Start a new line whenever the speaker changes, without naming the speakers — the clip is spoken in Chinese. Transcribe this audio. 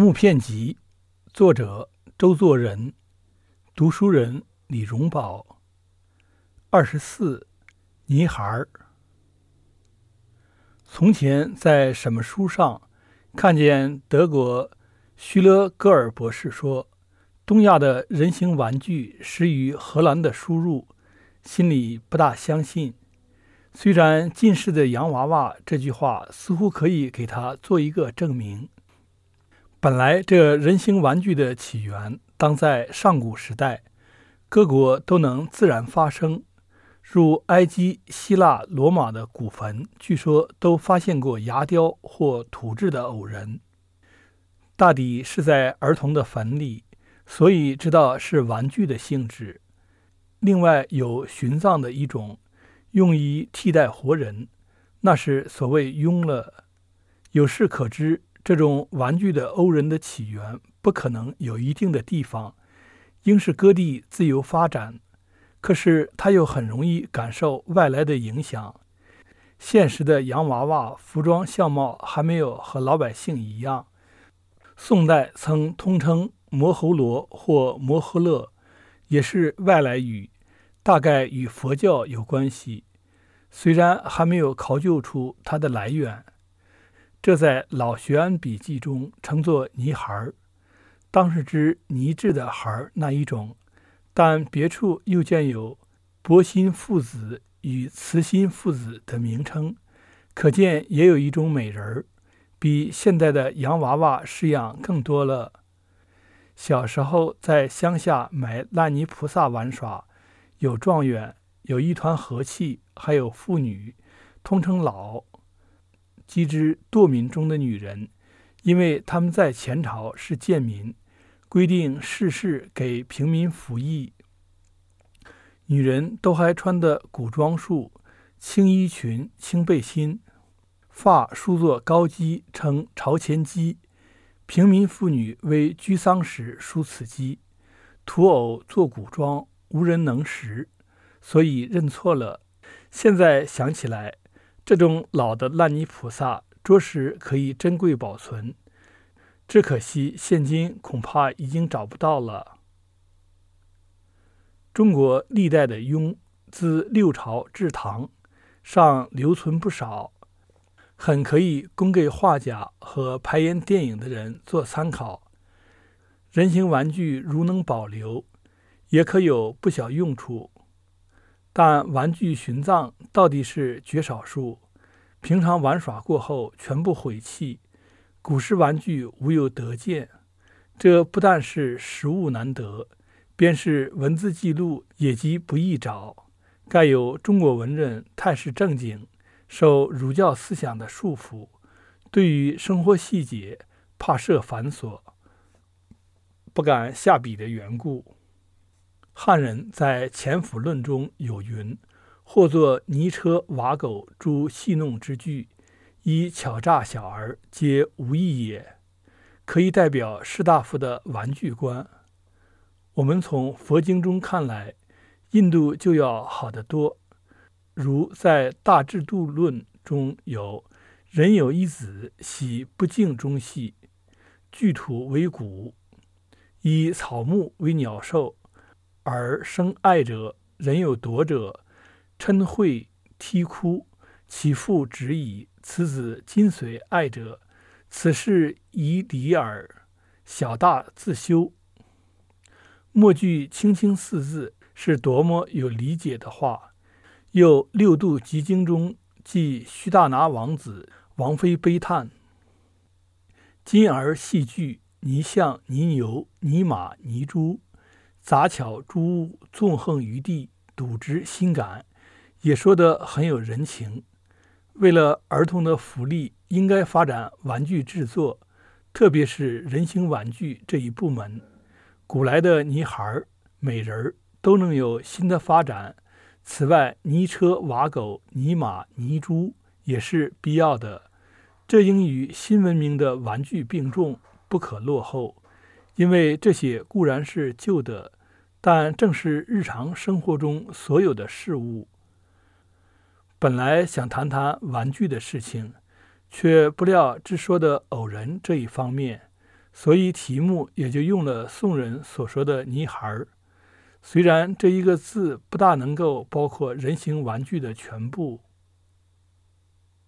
木片集》，作者周作人，读书人李荣宝。二十四，泥孩儿。从前在什么书上看见德国徐勒格尔博士说，东亚的人形玩具始于荷兰的输入，心里不大相信。虽然近视的洋娃娃这句话似乎可以给他做一个证明。本来，这人形玩具的起源当在上古时代，各国都能自然发生。如埃及、希腊、罗马的古坟，据说都发现过牙雕或土制的偶人。大抵是在儿童的坟里，所以知道是玩具的性质。另外有殉葬的一种，用以替代活人，那是所谓庸了。有事可知。这种玩具的欧人的起源不可能有一定的地方，应是各地自由发展。可是它又很容易感受外来的影响。现实的洋娃娃服装相貌还没有和老百姓一样。宋代曾通称摩侯罗或摩诃勒，也是外来语，大概与佛教有关系。虽然还没有考究出它的来源。这在老学庵笔记中称作泥孩儿，当是指泥制的孩儿那一种，但别处又见有薄心父子与慈心父子的名称，可见也有一种美人儿，比现代的洋娃娃式样更多了。小时候在乡下买烂泥菩萨玩耍，有状元，有一团和气，还有妇女，通称老。机知堕民中的女人，因为他们在前朝是贱民，规定世事给平民服役。女人都还穿的古装束，青衣裙、青背心，发梳作高髻，称朝前髻。平民妇女为居丧时梳此髻，土偶做古装，无人能识，所以认错了。现在想起来。这种老的烂泥菩萨着实可以珍贵保存，只可惜现今恐怕已经找不到了。中国历代的庸，自六朝至唐，尚留存不少，很可以供给画家和排演电影的人做参考。人形玩具如能保留，也可有不小用处。但玩具殉葬到底是绝少数，平常玩耍过后全部毁弃。古时玩具无有得见，这不但是实物难得，便是文字记录也极不易找。盖有中国文人太是正经，受儒教思想的束缚，对于生活细节怕涉繁琐，不敢下笔的缘故。汉人在《潜府论》中有云：“或作泥车瓦狗诸戏弄之具，以巧诈小儿，皆无益也。”可以代表士大夫的玩具观。我们从佛经中看来，印度就要好得多。如在《大智度论》中有：“人有一子，喜不敬中戏，聚土为骨，以草木为鸟兽。”而生爱者，人有夺者，嗔恚啼哭，其父止矣。此子今随爱者，此事宜离耳。小大自修。末句轻轻四字，是多么有理解的话。又六度集经中记须大拿王子王妃悲叹：今儿戏剧泥象泥牛泥马泥猪。杂巧诸物纵横于地，睹之心感，也说得很有人情。为了儿童的福利，应该发展玩具制作，特别是人形玩具这一部门。古来的泥孩儿、美人儿都能有新的发展。此外，泥车、瓦狗、泥马、泥猪也是必要的。这应与新文明的玩具并重，不可落后。因为这些固然是旧的。但正是日常生活中所有的事物。本来想谈谈玩具的事情，却不料只说的偶人这一方面，所以题目也就用了宋人所说的“泥孩儿”。虽然这一个字不大能够包括人形玩具的全部。